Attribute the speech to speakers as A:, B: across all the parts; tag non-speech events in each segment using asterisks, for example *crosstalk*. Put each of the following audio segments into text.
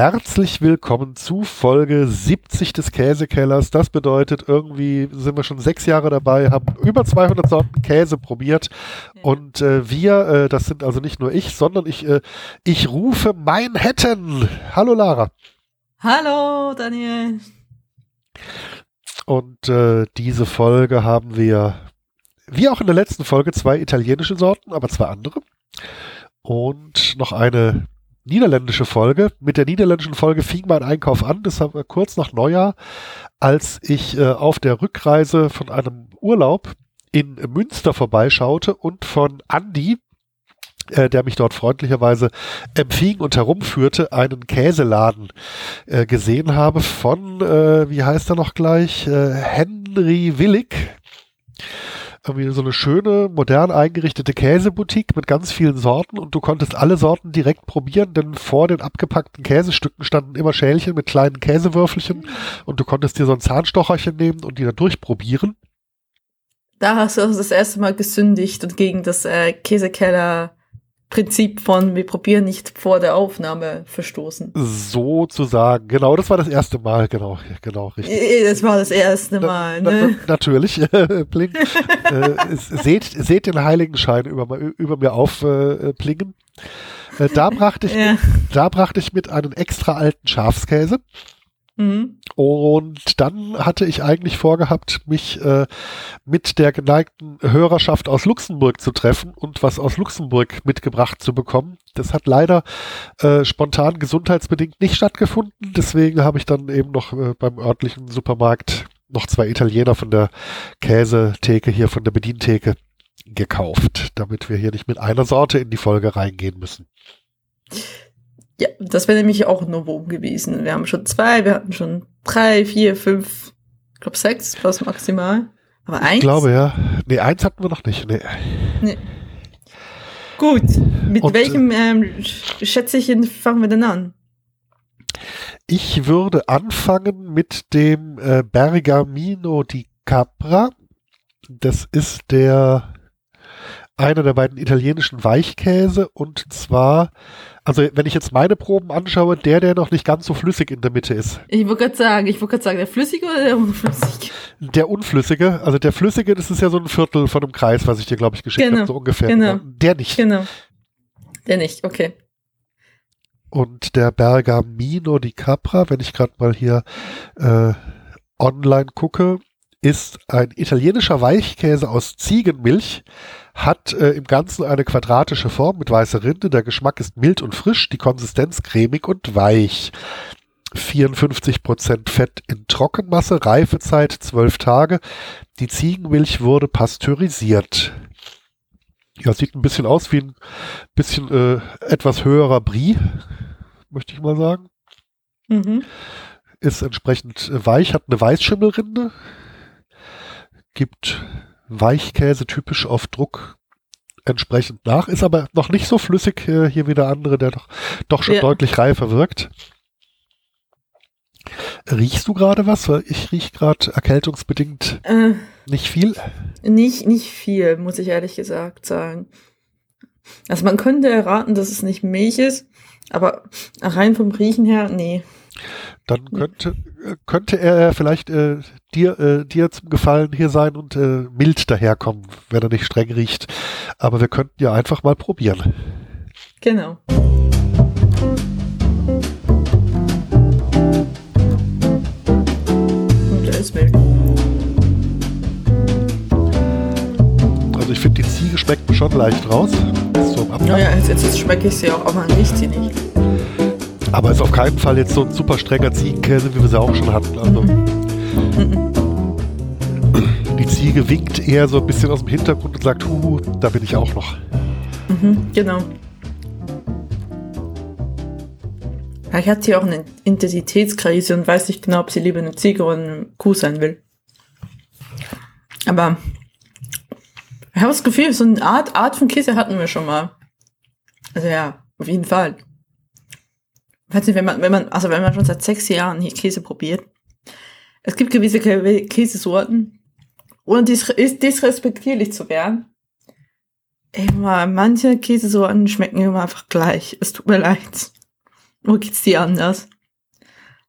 A: herzlich willkommen zu Folge 70 des Käsekellers. Das bedeutet, irgendwie sind wir schon sechs Jahre dabei, haben über 200 Sorten Käse probiert und äh, wir, äh, das sind also nicht nur ich, sondern ich, äh, ich rufe Manhattan. Hallo Lara.
B: Hallo Daniel.
A: Und äh, diese Folge haben wir, wie auch in der letzten Folge, zwei italienische Sorten, aber zwei andere. Und noch eine niederländische Folge. Mit der niederländischen Folge fing mein Einkauf an. Das war kurz nach Neujahr, als ich äh, auf der Rückreise von einem Urlaub in Münster vorbeischaute und von Andy, äh, der mich dort freundlicherweise empfing und herumführte, einen Käseladen äh, gesehen habe von, äh, wie heißt er noch gleich, äh, Henry Willig irgendwie so eine schöne, modern eingerichtete Käseboutique mit ganz vielen Sorten und du konntest alle Sorten direkt probieren, denn vor den abgepackten Käsestücken standen immer Schälchen mit kleinen Käsewürfelchen und du konntest dir so ein Zahnstocherchen nehmen und die dann durchprobieren.
B: Da hast du das erste Mal gesündigt und gegen das äh, Käsekeller Prinzip von wir probieren nicht vor der Aufnahme verstoßen.
A: Sozusagen, genau, das war das erste Mal, genau, genau,
B: richtig. Das war das erste Mal, na, ne?
A: Na, natürlich, *laughs* Blink. *laughs* äh, seht, seht den Heiligenschein über, über mir aufplingen. Äh, äh, da brachte ich, ja. da brachte ich mit einem extra alten Schafskäse. Mhm. Und dann hatte ich eigentlich vorgehabt, mich äh, mit der geneigten Hörerschaft aus Luxemburg zu treffen und was aus Luxemburg mitgebracht zu bekommen. Das hat leider äh, spontan gesundheitsbedingt nicht stattgefunden. Deswegen habe ich dann eben noch äh, beim örtlichen Supermarkt noch zwei Italiener von der Käsetheke hier, von der Bedientheke gekauft, damit wir hier nicht mit einer Sorte in die Folge reingehen müssen.
B: Ja, das wäre nämlich auch ein Novum gewesen. Wir haben schon zwei, wir hatten schon drei, vier, fünf, ich glaube sechs plus maximal. Aber eins? Ich
A: glaube ja. Nee, eins hatten wir noch nicht. Nee. nee.
B: Gut, mit Und, welchem ähm, Schätzchen fangen wir denn an?
A: Ich würde anfangen mit dem äh, Bergamino di Capra. Das ist der einer der beiden italienischen Weichkäse und zwar, also wenn ich jetzt meine Proben anschaue, der, der noch nicht ganz so flüssig in der Mitte ist.
B: Ich wollte gerade sagen, ich wollte gerade sagen, der flüssige oder der unflüssige?
A: Der unflüssige, also der flüssige, das ist ja so ein Viertel von einem Kreis, was ich dir, glaube ich, geschickt genau. habe, so ungefähr.
B: Genau.
A: Der nicht.
B: Genau. Der nicht, okay.
A: Und der Bergamino di Capra, wenn ich gerade mal hier äh, online gucke, ist ein italienischer Weichkäse aus Ziegenmilch, hat äh, im Ganzen eine quadratische Form mit weißer Rinde. Der Geschmack ist mild und frisch, die Konsistenz cremig und weich. 54% Fett in Trockenmasse, Reifezeit 12 Tage. Die Ziegenmilch wurde pasteurisiert. Ja, sieht ein bisschen aus wie ein bisschen äh, etwas höherer Brie, möchte ich mal sagen. Mhm. Ist entsprechend weich, hat eine Weißschimmelrinde, gibt Weichkäse typisch auf Druck entsprechend nach, ist aber noch nicht so flüssig äh, hier wie der andere, der doch, doch schon ja. deutlich reifer wirkt. Riechst du gerade was? Weil ich riech gerade erkältungsbedingt äh, nicht viel.
B: Nicht, nicht viel, muss ich ehrlich gesagt sagen. Also man könnte erraten, dass es nicht Milch ist, aber rein vom Riechen her, nee.
A: Dann könnte, könnte er vielleicht äh, dir, äh, dir zum Gefallen hier sein und äh, mild daherkommen, wenn er nicht streng riecht. Aber wir könnten ja einfach mal probieren.
B: Genau.
A: Schmeckt mir schon leicht raus.
B: So ja, ja, jetzt, jetzt schmecke ich sie auch, aber riecht sie nicht.
A: Aber ist auf keinen Fall jetzt so ein super strenger Ziegenkäse, wie wir sie auch schon hatten. Also die Ziege winkt eher so ein bisschen aus dem Hintergrund und sagt, huhu, da bin ich auch noch.
B: Mhm, genau. Ich hatte hier auch eine Intensitätskrise und weiß nicht genau, ob sie lieber eine Ziege oder eine Kuh sein will. Aber ich habe das Gefühl, so eine Art, Art von Käse hatten wir schon mal. Also ja, auf jeden Fall weiß nicht, wenn man, wenn man, also wenn man schon seit sechs Jahren hier Käse probiert, es gibt gewisse Käsesorten, ohne dis disrespektierlich zu werden. Immer, manche Käsesorten schmecken immer einfach gleich. Es tut mir leid. Wo geht's dir anders?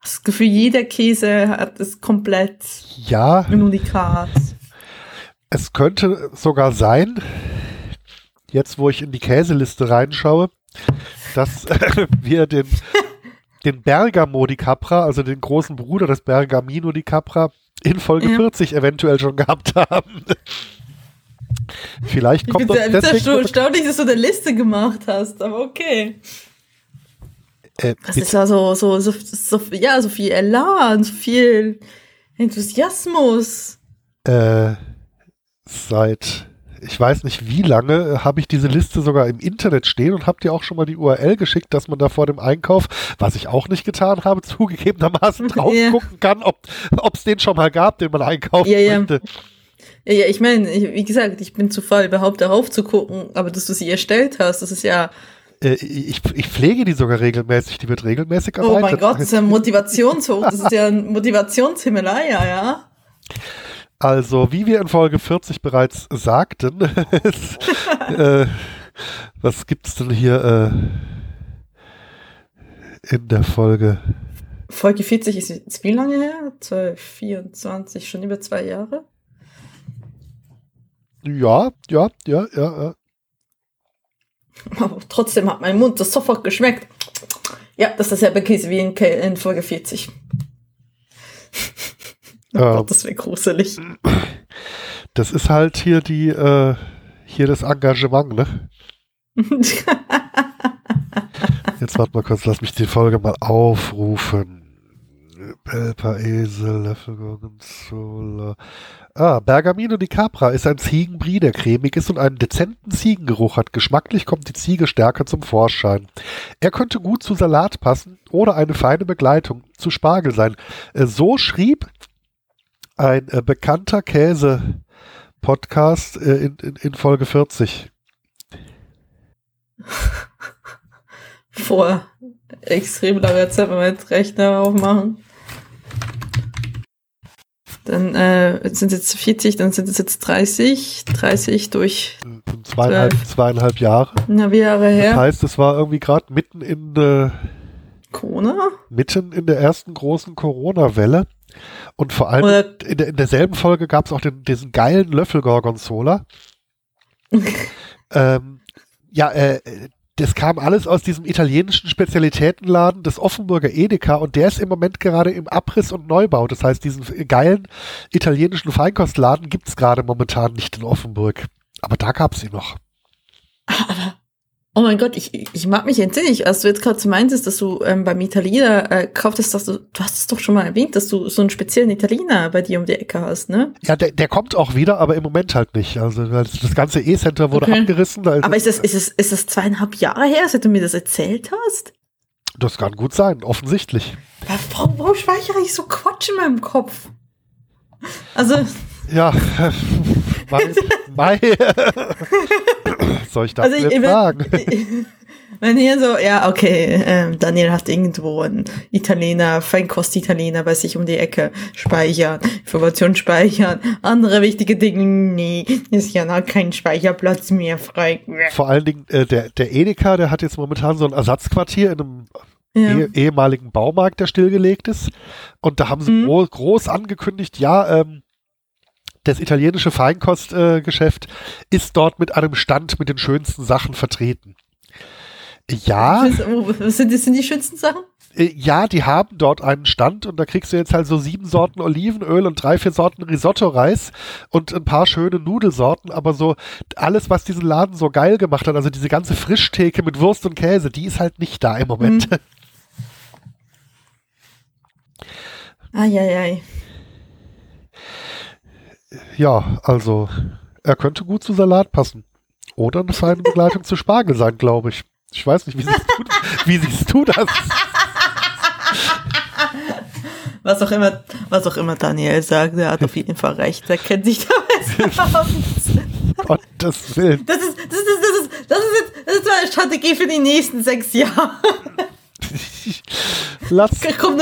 B: Das Gefühl, jeder Käse hat es komplett
A: Ja,
B: ein Unikat.
A: Es könnte sogar sein, jetzt wo ich in die Käseliste reinschaue, dass äh, *laughs* wir den, den Bergamo di Capra, also den großen Bruder des Bergamino di Capra, in Folge
B: Ja.
A: 40 eventuell schon gehabt haben. Vielleicht
B: Ich
A: kommt
B: bin
A: das
B: sehr, sehr
A: deswegen.
B: erstaunlich, dass du eine Liste gemacht hast, aber okay.
A: Äh,
B: Das ist ja so, so, so, so, ja, so viel Elan, so viel Enthusiasmus.
A: äh, seit ich weiß nicht wie lange äh, habe ich diese Liste sogar im Internet stehen und habe dir auch schon mal die URL geschickt, dass man da vor dem Einkauf, was ich auch nicht getan habe, *laughs* zugegebenermaßen drauf
B: Ja.
A: gucken kann, ob es den schon mal gab, den man einkaufen
B: Ja, ja.
A: möchte.
B: Ja, ja, ich meine, wie gesagt, ich bin zu faul, überhaupt darauf zu gucken, aber dass du sie erstellt hast, das ist ja,
A: Äh, ich, ich pflege die sogar regelmäßig, die wird regelmäßig
B: oh mein
A: erweitert.
B: Gott, das ist ja ein *laughs* Motivationshoch, das ist ja ein Motivationshimmelei, ja.
A: Also, wie wir in Folge 40 bereits sagten, es, *laughs* äh, was gibt's denn hier äh, in der Folge?
B: Folge 40 ist jetzt wie lange her? 12, 24, schon über zwei Jahre?
A: Ja, ja, ja, ja, ja.
B: Aber trotzdem hat mein Mund das sofort geschmeckt. Ja, das ist dasselbe Käse wie in Folge 40. Oh
A: Ähm,
B: Gott, das wäre gruselig.
A: das ist halt hier die, äh, hier das Engagement, ne? Jetzt warte mal kurz, lass mich die Folge mal aufrufen. Pelpa, Esel, Löffel, Gorgonzola. Ah, Bergamino di Capra ist ein Ziegenbrie, der cremig ist und einen dezenten Ziegengeruch hat. Geschmacklich kommt die Ziege stärker zum Vorschein. Er könnte gut zu Salat passen oder eine feine Begleitung zu Spargel sein. Äh, So schrieb ein äh, bekannter Käse-Podcast äh, in, in, in Folge 40.
B: Vor *laughs* extrem langer Zeit, wenn wir jetzt Rechner aufmachen. Dann äh, sind jetzt 40, dann sind es jetzt 30. 30 durch
A: Äh, Zweieinhalb, zweieinhalb Jahre.
B: na, wie Jahre
A: Das
B: her.
A: heißt, es war irgendwie gerade mitten in äh,
B: Corona?
A: mitten in der ersten großen Corona-Welle. Und vor allem
B: Oder
A: in, der, in derselben Folge gab es auch den, diesen geilen Löffel Gorgonzola. *laughs* ähm, ja, äh, das kam alles aus diesem italienischen Spezialitätenladen des Offenburger Edeka und der ist im Moment gerade im Abriss und Neubau. Das heißt, diesen geilen italienischen Feinkostladen gibt es gerade momentan nicht in Offenburg. Aber da gab es ihn noch.
B: Oh mein Gott, ich, ich mag mich entsinnen, als du jetzt gerade so meintest, dass du ähm, beim Italiener äh, kauftest, dass du, du hast es doch schon mal erwähnt, dass du so einen speziellen Italiener bei dir um die Ecke hast, ne?
A: Ja, der, der kommt auch wieder, aber im Moment halt nicht. Also das ganze E-Center wurde
B: Okay.
A: abgerissen. Da ist
B: Aber ist das, ist es, ist das zweieinhalb Jahre her, seit du mir das erzählt hast?
A: das kann gut sein, offensichtlich.
B: Warum, warum speichere ich so Quatsch in meinem Kopf? Also,
A: Ja, *laughs* Mai, Mai. *laughs* *laughs* soll ich das
B: also ich, ich,
A: sagen? *laughs*
B: wenn hier so, ja, okay, ähm, Daniel hat irgendwo einen Italiener, Feinkost-Italiener bei sich um die Ecke speichern, Information speichern, andere wichtige Dinge, nee, ist ja noch kein Speicherplatz mehr frei.
A: Vor allen Dingen, äh, der, der Edeka, der hat jetzt momentan so ein Ersatzquartier in einem
B: Ja.
A: eh, ehemaligen Baumarkt, der stillgelegt ist. Und da haben sie
B: Mhm.
A: gro groß angekündigt, ja, ähm, das italienische Feinkostgeschäft äh, ist dort mit einem Stand mit den schönsten Sachen vertreten. Ja,
B: Was, sind, das sind die schönsten Sachen?
A: äh, ja, die haben dort einen Stand und da kriegst du jetzt halt so sieben Sorten Olivenöl und drei, vier Sorten Risotto-Reis und ein paar schöne Nudelsorten, aber so alles, was diesen Laden so geil gemacht hat, also diese ganze Frischtheke mit Wurst und Käse, die ist halt nicht da im Moment. *laughs*
B: Eieiei.
A: Ja, also er könnte gut zu Salat passen. Oder eine feine Begleitung zu Spargel sein, glaube ich. Ich weiß nicht, wie siehst du, wie siehst du das?
B: Was auch immer, was auch immer Daniel sagt, er hat auf jeden Fall recht. Er kennt sich damit *laughs* aus.
A: Gottes Willen.
B: Das ist, das ist, das ist, das ist, jetzt, das ist meine Strategie für die nächsten sechs Jahre.
A: Lass,
B: Ich komme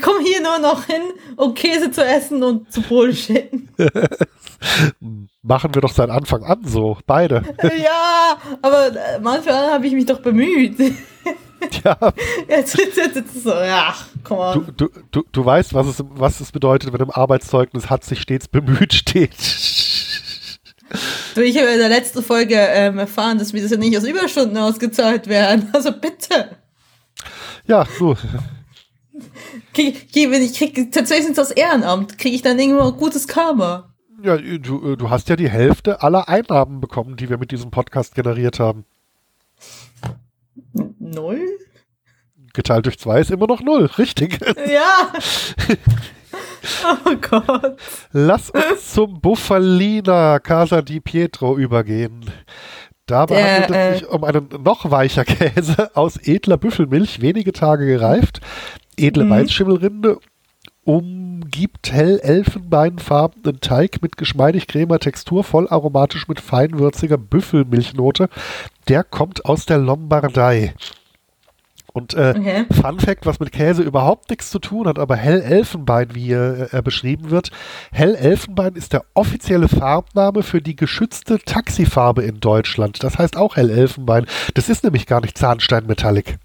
B: komme hier nur noch hin, um Käse zu essen und zu bullshitten. *laughs*
A: machen wir doch seit Anfang an so, beide. *laughs*
B: ja, aber äh, manchmal habe ich mich doch bemüht. *laughs*
A: Ja,
B: Jetzt, jetzt, jetzt, jetzt so, ja, komm
A: du,
B: on.
A: du, du, du weißt, was es, was es bedeutet, wenn im Arbeitszeugnis hat sich stets bemüht steht.
B: Du, ich habe in der letzten Folge ähm, erfahren, dass mir das ja nicht aus Überstunden ausgezahlt werden. Also bitte.
A: Ja, du,
B: Krieg, krieg, wenn ich krieg tatsächlich aus Ehrenamt, kriege ich dann irgendwo ein gutes Karma.
A: ja, du, du hast ja die Hälfte aller Einnahmen bekommen, die wir mit diesem Podcast generiert haben.
B: Null?
A: Geteilt durch zwei ist immer noch null, richtig.
B: Ja. *laughs* oh Gott.
A: Lass uns zum Buffalina Casa di Pietro übergehen. Dabei
B: Der,
A: handelt es
B: äh,
A: sich um einen noch weicher *laughs* Käse aus edler Büffelmilch, wenige Tage gereift, edle
B: Mhm.
A: Weißschimmelrinde, umgibt hell elfenbeinfarbenen Teig mit geschmeidig cremer Textur, voll aromatisch mit feinwürziger Büffelmilchnote. Der kommt aus der Lombardei. Und äh,
B: Okay.
A: Fun Fact, was mit Käse überhaupt nichts zu tun hat, aber Hell Elfenbein, wie er, er beschrieben wird. Hell Elfenbein ist der offizielle Farbname für die geschützte Taxifarbe in Deutschland. Das heißt auch Hell Elfenbein. Das ist nämlich gar nicht Zahnsteinmetallic.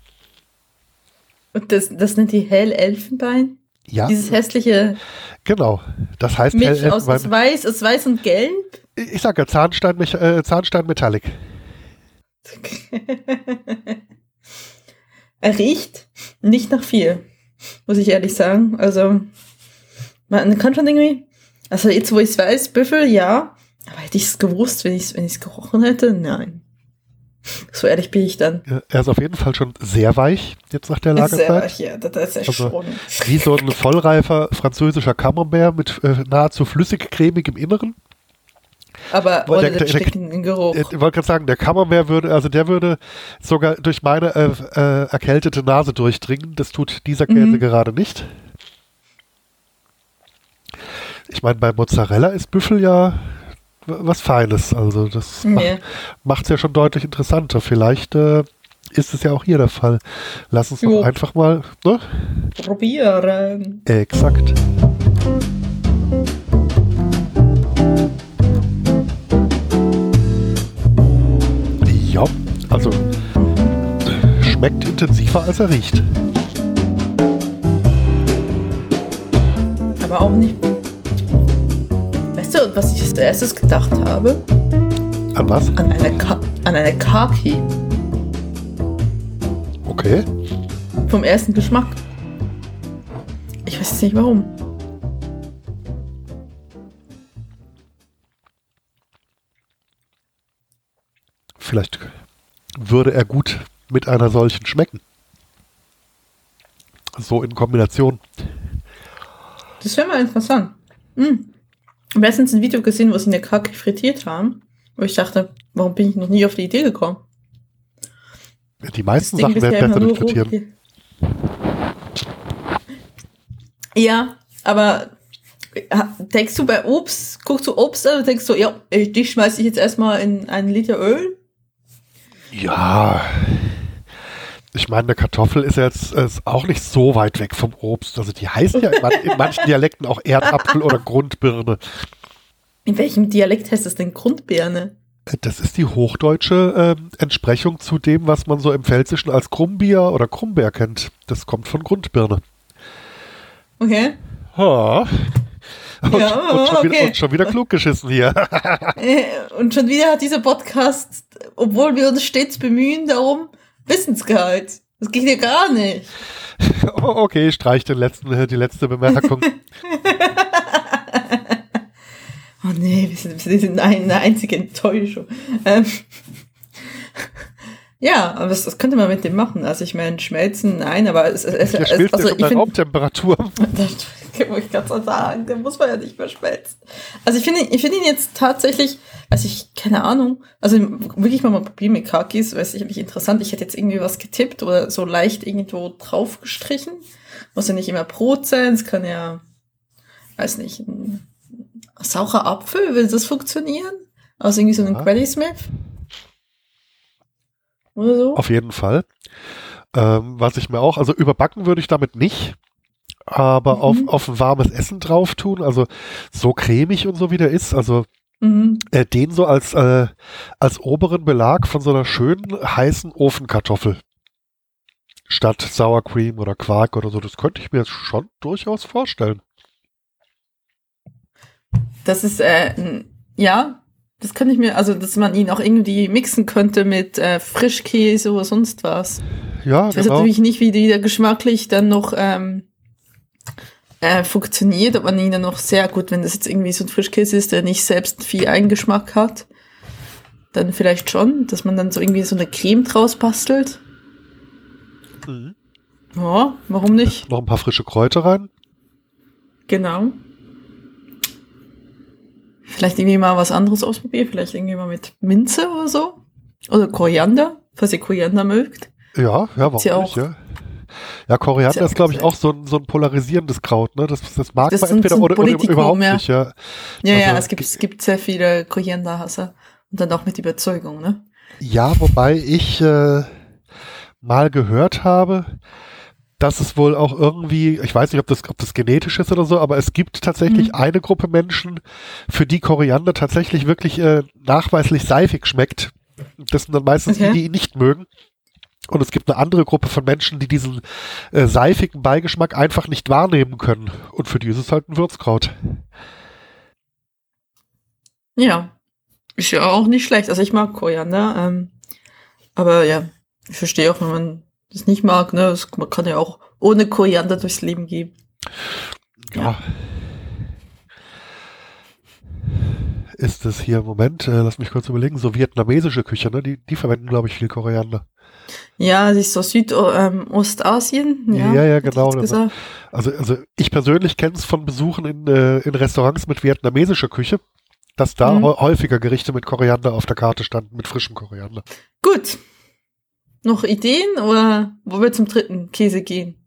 B: Und das, das nennt die Hell-Elfenbein?
A: Ja,
B: Dieses hässliche
A: genau. Das heißt
B: Milch aus, aus. Weiß, aus Weiß und Gelb?
A: Ich sage ja Zahnstein, äh, Zahnsteinmetallic. *laughs*
B: er riecht nicht nach viel, muss ich ehrlich sagen. Also, man kann schon irgendwie, also jetzt wo ich es weiß, Büffel, ja, aber hätte ich es gewusst, wenn ich es wenn ich's gerochen hätte? Nein. So ehrlich bin ich dann.
A: Er ist auf jeden Fall schon sehr weich, jetzt nach der
B: ist sehr weich, ja, das ist ja
A: Also,
B: schon.
A: Wie so ein vollreifer französischer Camembert mit äh, nahezu flüssig-cremig im Inneren.
B: Aber ohne
A: der-
B: den steckenden Geruch.
A: Ich wollte gerade sagen, der Camembert würde, also der würde sogar durch meine äh, äh, erkältete Nase durchdringen. Das tut dieser Käse
B: Mhm.
A: gerade nicht. Ich meine, bei Mozzarella ist Büffel ja was Feines. Also das
B: Nee.
A: macht es ja schon deutlich interessanter. Vielleicht äh, ist es ja auch hier der Fall. Lass uns
B: Jo.
A: doch einfach mal. Ne?
B: Probieren.
A: Exakt. Schmeckt intensiver als er riecht.
B: Aber auch nicht. Weißt du, was ich als erstes gedacht habe?
A: An was?
B: An eine, Ka an eine Kaki.
A: Okay.
B: Vom ersten Geschmack. Ich weiß jetzt nicht warum.
A: Vielleicht würde er gut mit einer solchen schmecken. So in Kombination.
B: Das wäre mal interessant. Hm. Ich habe letztens ein Video gesehen, wo sie eine Kaki frittiert haben. Wo ich dachte, warum bin ich noch nie auf die Idee gekommen?
A: Die meisten Sachen werden besser durch Frittieren.
B: Ja, aber ha- denkst du bei Obst, guckst du Obst an und denkst du, ja, ich- die schmeiße ich jetzt erstmal in einen Liter Öl?
A: Ja. Ich meine, eine Kartoffel ist jetzt ist auch nicht so weit weg vom Obst. Also die heißen ja in, man, in manchen *laughs* Dialekten auch Erdapfel oder Grundbirne.
B: In welchem Dialekt heißt das denn Grundbirne?
A: Das ist die hochdeutsche ähm, Entsprechung zu dem, was man so im Pfälzischen als Krummbier oder Krummbeer kennt. Das kommt von Grundbirne.
B: Okay.
A: Ha. Und,
B: Ja,
A: und, schon wieder,
B: okay.
A: und schon wieder klug geschissen hier.
B: Äh, Und schon wieder hat dieser Podcast, obwohl wir uns stets bemühen darum, Wissensgehalt. Das geht ja gar nicht. *laughs*
A: Oh, okay, streich den letzten, äh, die letzte Bemerkung. *laughs*
B: Oh nee, wir sind, wir sind eine, einzige Enttäuschung. Ähm, *laughs* ja, aber das, das könnte man mit dem machen. Also ich meine, schmelzen, nein, aber es, es,
A: Der
B: es
A: schmilzt
B: also
A: ja schon Raumtemperatur.
B: das kann ich ganz sagen, den muss man ja nicht mehr schmelzen. Also ich finde, ich finde ihn jetzt tatsächlich, also ich, keine Ahnung, also wirklich mal mal probieren mit Kakis, wäre sicherlich interessant. Ich hätte jetzt irgendwie was getippt oder so leicht irgendwo drauf gestrichen. Muss ja nicht immer Brot sein, es kann ja, weiß nicht, ein saurer Apfel, will das funktionieren? Aus irgendwie so einem
A: Ja.
B: Granny Smith? Oder so?
A: Auf jeden Fall. Ähm, was ich mir auch, also überbacken würde ich damit nicht, aber
B: Mhm.
A: auf, auf ein warmes Essen drauf tun, also so cremig und so wie der ist, also
B: Mhm.
A: äh, den so als, äh, als oberen Belag von so einer schönen heißen Ofenkartoffel. statt Sour Cream oder Quark oder so. Das könnte ich mir jetzt schon durchaus vorstellen.
B: Das ist, äh, ja, das könnte ich mir, also dass man ihn auch irgendwie mixen könnte mit äh, Frischkäse oder sonst was.
A: Ja,
B: Ich weiß
A: genau.
B: natürlich nicht, wie der geschmacklich dann noch ähm, äh, funktioniert, ihn dann noch sehr gut, wenn das jetzt irgendwie so ein Frischkäse ist, der nicht selbst viel Eigengeschmack hat, dann vielleicht schon, dass man dann so irgendwie so eine Creme draus bastelt.
A: Mhm.
B: Ja, warum nicht?
A: Noch ein paar frische Kräuter rein.
B: Genau. Vielleicht irgendwie mal was anderes ausprobieren, vielleicht irgendwie mal mit Minze oder so. Oder Koriander, falls ihr Koriander mögt.
A: Ja, ja, warum
B: Ist ja
A: nicht,
B: auch-
A: ja. Ja, Koriander
B: Ist ja
A: glaube ich,
B: auch
A: so ein, so ein polarisierendes Kraut, ne? Das, das mag
B: Das
A: man entweder oder, oder überhaupt
B: ja.
A: nicht, ja.
B: Ja, ja,
A: Also-
B: es gibt, es gibt sehr viele Korianderhasser. Und dann auch mit Überzeugung, ne?
A: Ja, wobei ich äh, mal gehört habe, dass es wohl auch irgendwie, ich weiß nicht, ob das, ob das genetisch ist oder so, aber es gibt tatsächlich
B: Mhm.
A: eine Gruppe Menschen, für die Koriander tatsächlich wirklich äh, nachweislich seifig schmeckt. Das sind dann meistens
B: Okay.
A: die, die ihn nicht mögen. Und es gibt eine andere Gruppe von Menschen, die diesen äh, seifigen Beigeschmack einfach nicht wahrnehmen können. Und für die ist es halt ein Würzkraut.
B: Ja. Ist ja auch nicht schlecht. Also ich mag Koriander. Ähm, aber ja, ich verstehe auch, wenn man das nicht mag, ne? Das, man kann ja auch ohne Koriander durchs Leben gehen.
A: Ja. Ist es hier im Moment, äh, lass mich kurz überlegen, so vietnamesische Küche, ne? Die, die verwenden, glaube ich, viel Koriander.
B: Ja, ist so Südostasien. Ja,
A: Ja, ja,
B: hätte ich
A: genau. Also, also ich persönlich kenne es von Besuchen in, äh, in Restaurants mit vietnamesischer Küche, dass da
B: Mhm.
A: hä- häufiger Gerichte mit Koriander auf der Karte standen, mit frischem Koriander.
B: Gut. Noch Ideen oder wo wir zum dritten Käse gehen?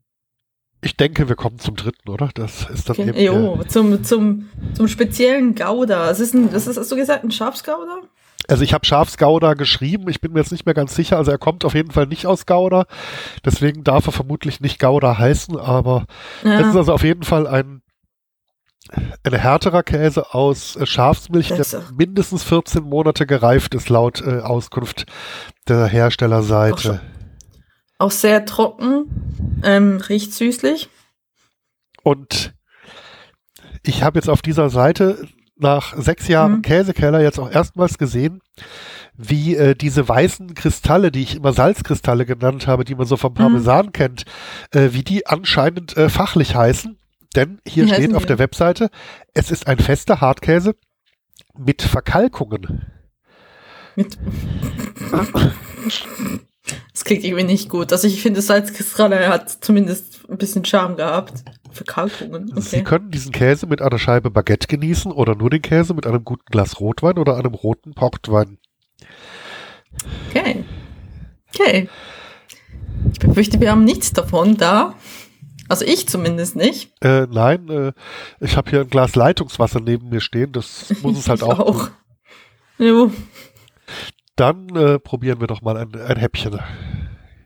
A: Ich denke, wir kommen zum dritten, oder? Das ist dann
B: Okay.
A: eben.
B: Jo,
A: der-
B: zum, zum, zum speziellen Gouda. Es ist ein, das ist, hast du gesagt, ein Schafsgouda?
A: Also ich habe Schafsgouda geschrieben, ich bin mir jetzt nicht mehr ganz sicher. Also er kommt auf jeden Fall nicht aus Gouda, deswegen darf er vermutlich nicht Gouda heißen, aber
B: Ja.
A: Es ist also auf jeden Fall ein, ein härterer Käse aus äh, Schafsmilch, der
B: Besser.
A: mindestens 14 Monate gereift ist, laut äh, Auskunft der
B: Auch
A: Herstellerseite.
B: schon. Auch sehr trocken, ähm, riecht süßlich.
A: Und ich habe jetzt auf dieser Seite nach sechs Jahren
B: Mhm.
A: Käsekeller jetzt auch erstmals gesehen, wie äh, diese weißen Kristalle, die ich immer Salzkristalle genannt habe, die man so vom Parmesan kennt, äh, wie die anscheinend äh, fachlich heißen. Denn hier
B: Wie
A: steht auf
B: die?
A: der Webseite, es ist ein fester Hartkäse mit Verkalkungen.
B: Mit *laughs* das klingt irgendwie nicht gut. Also ich finde, Salzkristalle hat zumindest ein bisschen Charme gehabt. Verkalkungen,
A: Sie
B: okay.
A: können diesen Käse mit einer Scheibe Baguette genießen oder nur den Käse mit einem guten Glas Rotwein oder einem roten Portwein.
B: Okay. Okay. Ich befürchte, wir haben nichts davon da. Also ich zumindest nicht.
A: Äh, nein, äh, ich habe hier ein Glas Leitungswasser neben mir stehen, das muss es *laughs* halt auch.
B: auch. Jo.
A: Dann äh, probieren wir doch mal ein, ein Häppchen.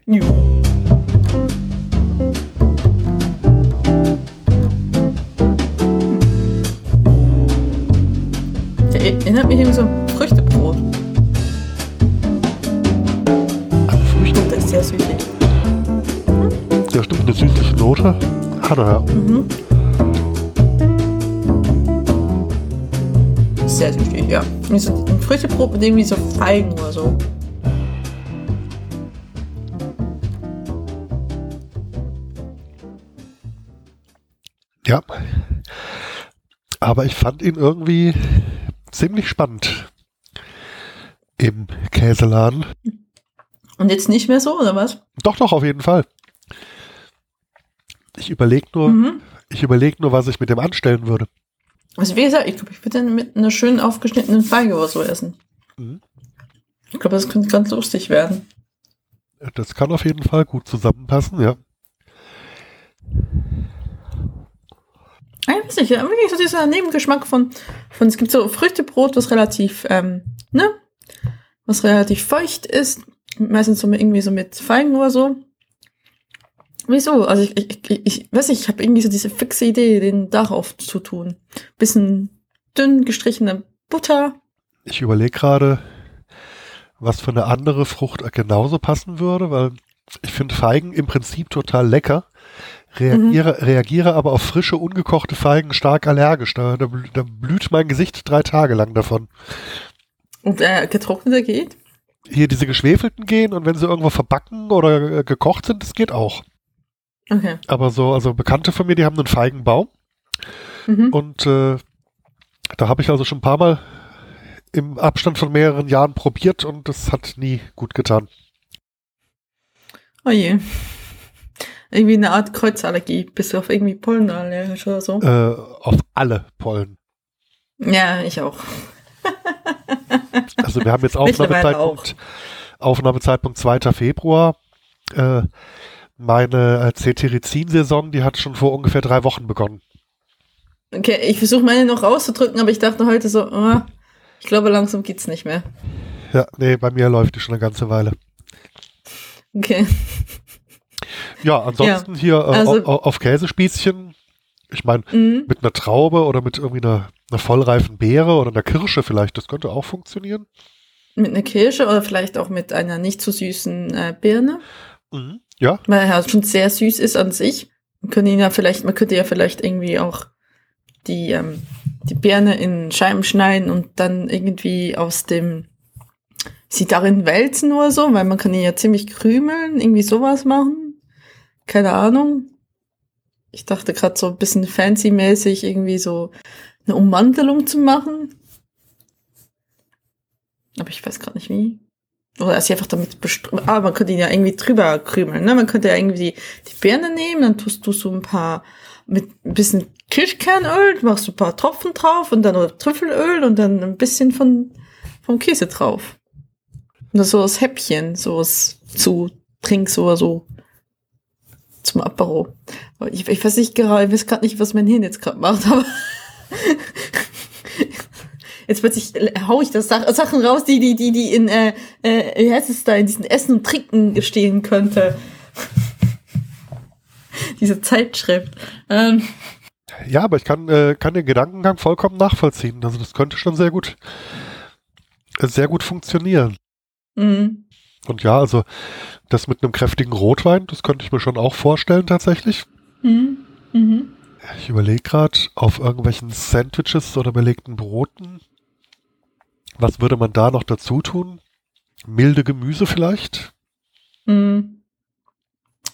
B: Jo. Der erinnert mich irgendwie so an Früchtebrot.
A: An Früchte.
B: Das ist sehr süßlich.
A: Ja, stimmt, eine süßliche Note. Hat er ja.
B: Mhm. Sehr süßlich, ja. Wie so ein Früchtebrot mit irgendwie so Feigen oder so.
A: Ja. Aber ich fand ihn irgendwie ziemlich spannend im Käseladen.
B: Und jetzt nicht mehr so, oder was?
A: Doch, doch, auf jeden Fall. Ich überlege nur,
B: Mhm.
A: ich überlege nur, was ich mit dem anstellen würde.
B: Also wie gesagt, ich glaube, ich würde mit einer schön aufgeschnittenen Feige oder so essen.
A: Mhm.
B: Ich glaube, das könnte ganz lustig werden.
A: Das kann auf jeden Fall gut zusammenpassen, ja.
B: Ah, Ich weiß nicht, wirklich so dieser Nebengeschmack von, von, es gibt so Früchtebrot, was relativ, ähm, ne, was relativ feucht ist, meistens so mit, irgendwie so mit Feigen oder so. Wieso? Also ich, ich, ich, ich weiß nicht, ich habe irgendwie so diese fixe Idee, den darauf zu tun. Bisschen dünn gestrichene Butter.
A: Ich überlege gerade, was für eine andere Frucht genauso passen würde, weil Ich finde Feigen im Prinzip total lecker, reagiere, mhm. reagiere aber auf frische, ungekochte Feigen stark allergisch. Da, da, da blüht mein Gesicht drei Tage lang davon.
B: Und äh, getrocknete geht?
A: Hier diese geschwefelten gehen und wenn sie irgendwo verbacken oder äh, gekocht sind, das geht auch.
B: Okay.
A: Aber so, also Bekannte von mir, die haben einen Feigenbaum. Mhm. Und äh, da habe ich also schon ein paar Mal im Abstand von mehreren Jahren probiert und das hat nie gut getan.
B: Oh je. Irgendwie eine Art Kreuzallergie. Bist du auf irgendwie Pollen allergisch oder so?
A: Äh, auf alle Pollen.
B: Ja, ich auch.
A: also wir haben jetzt *laughs* Aufnahmezeitpunkt, Aufnahmezeitpunkt 2. Februar. Äh, meine äh, Cetirizin-Saison, die hat schon vor ungefähr drei Wochen begonnen.
B: Okay, ich versuche meine noch rauszudrücken, aber ich dachte heute so, oh, ich glaube, langsam geht's nicht mehr.
A: Ja, nee, bei mir läuft die schon eine ganze Weile.
B: Okay.
A: Ja, ansonsten ja. hier äh, also, auf, auf Käsespießchen. Ich meine, mhm. mit einer Traube oder mit irgendwie einer, einer vollreifen Beere oder einer Kirsche vielleicht, das könnte auch funktionieren.
B: Mit einer Kirsche oder vielleicht auch mit einer nicht so süßen äh, Birne.
A: Mhm. Ja.
B: Weil er schon sehr süß ist an sich. Man könnte ihn ja vielleicht, man könnte ja vielleicht irgendwie auch die, ähm, die Birne in Scheiben schneiden und dann irgendwie aus dem sie darin wälzen oder so, weil man kann ihn ja ziemlich krümeln, irgendwie sowas machen. Keine Ahnung. Ich dachte gerade so ein bisschen fancy-mäßig irgendwie so eine Ummantelung zu machen. Aber ich weiß gerade nicht wie. Oder sie einfach damit bestrüben. Ah, man könnte ihn ja irgendwie drüber krümeln. Ne? Man könnte ja irgendwie die Birne nehmen, dann tust du so ein paar mit ein bisschen Kirschkernöl, machst du ein paar Tropfen drauf und dann oder Trüffelöl und dann ein bisschen von vom Käse drauf. Und das so als Häppchen, so als zu Trinks oder so zum Apero. Ich, ich weiß nicht gerade, ich weiß gerade nicht, was mein Hirn jetzt gerade macht, aber *laughs* jetzt plötzlich hau ich das Sach Sachen raus, die, die, die, die in, äh, äh, wie heißt es da, in diesen Essen und Trinken stehen könnte. *laughs* Diese Zeitschrift. Ähm.
A: Ja, aber ich kann, äh, kann den Gedankengang vollkommen nachvollziehen. Also das könnte schon sehr gut, sehr gut funktionieren.
B: Mhm.
A: Und ja, also das mit einem kräftigen Rotwein, das könnte ich mir schon auch vorstellen tatsächlich.
B: Mhm. Mhm.
A: Ich überlege gerade auf irgendwelchen Sandwiches oder belegten Broten. Was würde man da noch dazu tun? Milde Gemüse vielleicht?
B: Mhm.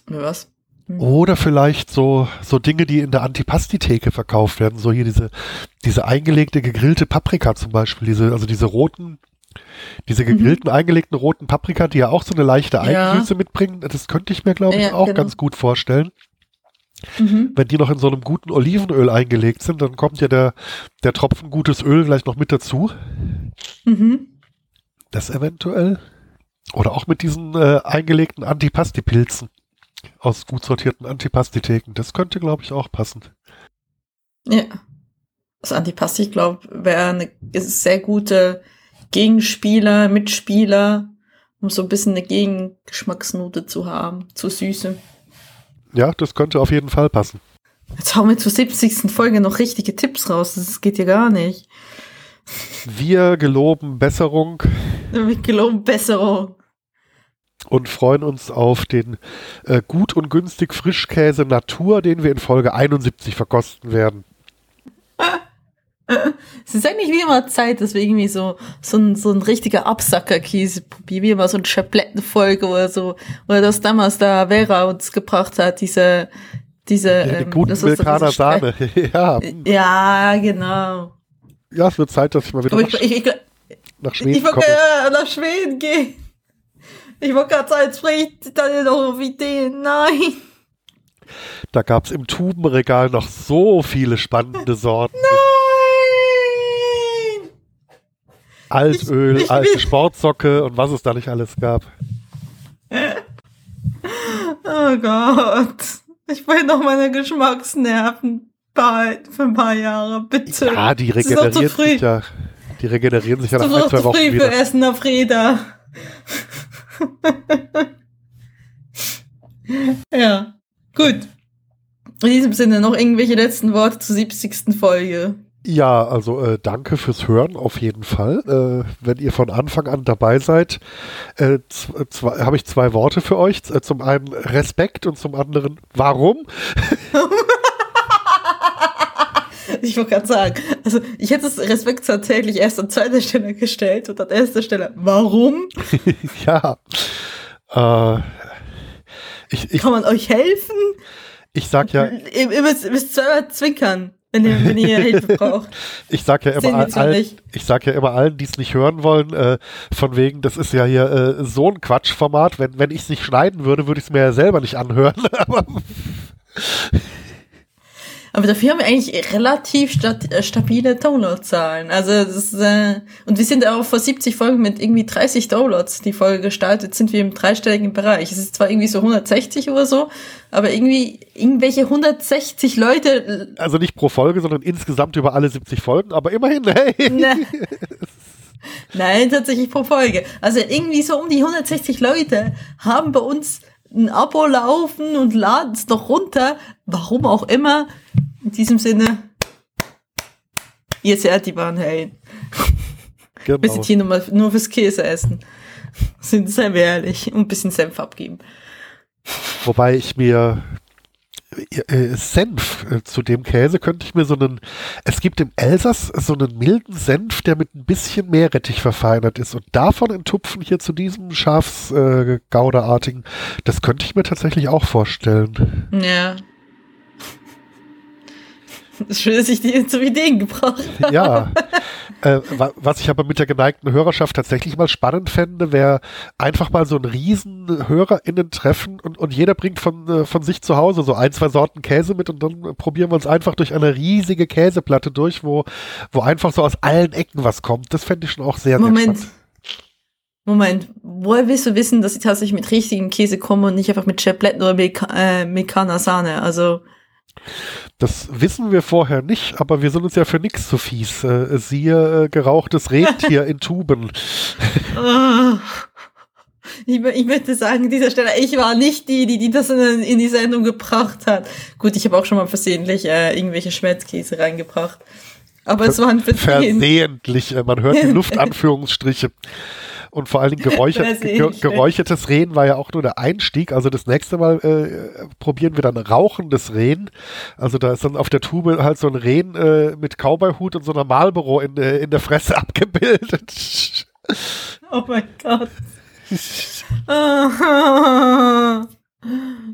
B: Was?
A: Mhm. Oder vielleicht so, so Dinge, die in der Antipasti-Theke verkauft werden. So hier diese, diese eingelegte gegrillte Paprika zum Beispiel. Diese, also diese roten, diese mhm. gegrillten, mhm. eingelegten roten Paprika, die ja auch so eine leichte Eigensüße ja. mitbringen. Das könnte ich mir, glaube ich, ja, auch genau. ganz gut vorstellen. Mhm. Wenn die noch in so einem guten Olivenöl eingelegt sind, dann kommt ja der, der Tropfen gutes Öl gleich noch mit dazu.
B: Mhm.
A: Das eventuell. Oder auch mit diesen äh, eingelegten Antipasti-Pilzen aus gut sortierten Antipastitheken. Das könnte, glaube ich, auch passen.
B: Ja. Das Antipasti, ich glaube, wäre eine sehr gute Gegenspieler, Mitspieler, um so ein bisschen eine Gegengeschmacksnote zu haben, zu Süße.
A: Ja, das könnte auf jeden Fall passen.
B: Jetzt hauen wir zur 70. Folge noch richtige Tipps raus. Das geht ja gar nicht.
A: Wir geloben Besserung.
B: Wir geloben Besserung
A: und freuen uns auf den äh, gut und günstig Frischkäse Natur, den wir in Folge 71 verkosten werden.
B: Es ist eigentlich wie immer Zeit, dass wir irgendwie so, so ein, so ein richtiger Absackerkäse probieren, wie immer so eine Schablettenfolge oder so, oder das damals da Vera uns gebracht hat, diese, diese,
A: ja, die ähm, guten Milkaner Sahne, *laughs*
B: ja. Ja, genau.
A: Ja, es wird Zeit, dass ich mal wieder
B: nach, ich, ich, nach Schweden ich, ich. Ich nach Schweden gehen. Ich wollte gerade sagen, jetzt spricht dann noch auf Ideen. Nein.
A: Da gab es im Tubenregal noch so viele spannende Sorten.
B: Nein!
A: Altöl, ich, alte Sportsocke und was es da nicht alles gab.
B: Oh Gott. Ich will noch meine Geschmacksnerven behalten für ein paar Jahre, bitte.
A: Ja, die regenerieren sich ja. Die regenerieren sich ja nach ein, zwei Wochen wieder.
B: für Essen auf Räder. *laughs* ja, gut. In diesem Sinne noch irgendwelche letzten Worte zur 70. Folge.
A: Ja, also äh, danke fürs Hören auf jeden Fall. Äh, wenn ihr von Anfang an dabei seid, äh, habe ich zwei Worte für euch. Äh, zum einen Respekt und zum anderen Warum. *laughs*
B: ich wollte gerade sagen, also ich hätte das Respekt tatsächlich erst an zweiter Stelle gestellt und an erster Stelle Warum? *laughs*
A: ja. Äh, ich, ich,
B: Kann man euch helfen?
A: Ich sag ja.
B: Ihr, ihr müsst, müsst zweimal zwinkern wenn ihr, wenn ihr Hilfe *laughs* braucht.
A: ich sag ja immer allen, ich sag ja immer allen, die es nicht hören wollen, äh, von wegen, das ist ja hier äh, so ein Quatschformat. Wenn, wenn ich es nicht schneiden würde, würde ich es mir ja selber nicht anhören. *laughs* Aber
B: aber dafür haben wir eigentlich relativ stat äh, stabile Downloadzahlen. Also das ist, äh, und wir sind auch vor 70 Folgen mit irgendwie 30 Downloads die Folge gestaltet, sind wir im dreistelligen Bereich. Es ist zwar irgendwie so 160 oder so, aber irgendwie irgendwelche 160 Leute.
A: Also nicht pro Folge, sondern insgesamt über alle 70 Folgen, aber immerhin, *laughs* hey.
B: Nein, tatsächlich pro Folge. Also irgendwie so um die 160 Leute haben bei uns ein Abo laufen und laden es noch runter. Warum auch immer. In diesem Sinne, ihr seid die wahren Helden. Genau. Wir sind hier nur, nur fürs Käse essen. Sind sehr ehrlich und ein bisschen Senf abgeben.
A: Wobei ich mir äh, Senf äh, zu dem Käse könnte ich mir so einen, es gibt im Elsass so einen milden Senf, der mit ein bisschen Meerrettich verfeinert ist und davon enttupfen hier zu diesem Schafsgauderartigen, äh, das könnte ich mir tatsächlich auch vorstellen.
B: Ja, *laughs* Schön, dass ich die zum Ideen gebracht habe.
A: Ja. Äh, was ich aber mit der geneigten Hörerschaft tatsächlich mal spannend fände, wäre einfach mal so ein riesen HörerInnen-Treffen und, und jeder bringt von, äh, von sich zu Hause so ein, zwei Sorten Käse mit und dann probieren wir uns einfach durch eine riesige Käseplatte durch, wo, wo einfach so aus allen Ecken was kommt. Das fände ich schon auch sehr,
B: Moment.
A: sehr spannend.
B: Moment, woher willst du wissen, dass ich tatsächlich mit richtigen Käse komme und nicht einfach mit Chabletten oder Meka äh, Mekana Sahne? Also
A: das wissen wir vorher nicht, aber wir sind uns ja für nichts so fies. Äh, siehe äh, gerauchtes Rentier in Tuben.
B: Ich, ich möchte sagen, an dieser Stelle, ich war nicht die, die, die das in, in die Sendung gebracht hat. Gut, ich habe auch schon mal versehentlich äh, irgendwelche Schmelzkäse reingebracht. Aber es waren
A: Versehen. Versehentlich, äh, man hört die *laughs* Luftanführungsstriche. Und vor allen Dingen geräuchert, ge geräuchertes Rehen war ja auch nur der Einstieg. Also das nächste Mal äh, probieren wir dann rauchendes Rehen. Also da ist dann auf der Tube halt so ein Rehen äh, mit Cowboy-Hut und so einer Marlboro in, äh, in der Fresse *laughs* abgebildet.
B: Oh mein Gott.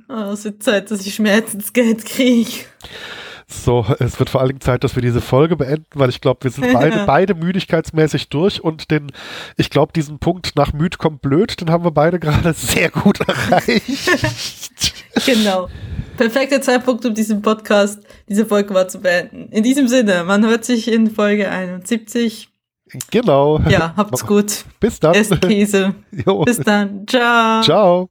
B: oh, *laughs* es wird Zeit, dass ich Schmerzensgeld kriege.
A: So, es wird vor allen Dingen Zeit, dass wir diese Folge beenden, weil ich glaube, wir sind beide, *laughs* beide müdigkeitsmäßig durch und den, ich glaube, diesen Punkt nach müd kommt blöd, den haben wir beide gerade *laughs* sehr gut erreicht. *laughs*
B: genau. Perfekter Zeitpunkt, um diesen Podcast, diese Folge mal zu beenden. In diesem Sinne, man hört sich in Folge 71.
A: Genau.
B: Ja, habt's gut.
A: Bis dann.
B: Esst Käse. Jo. Bis dann. Ciao.
A: Ciao.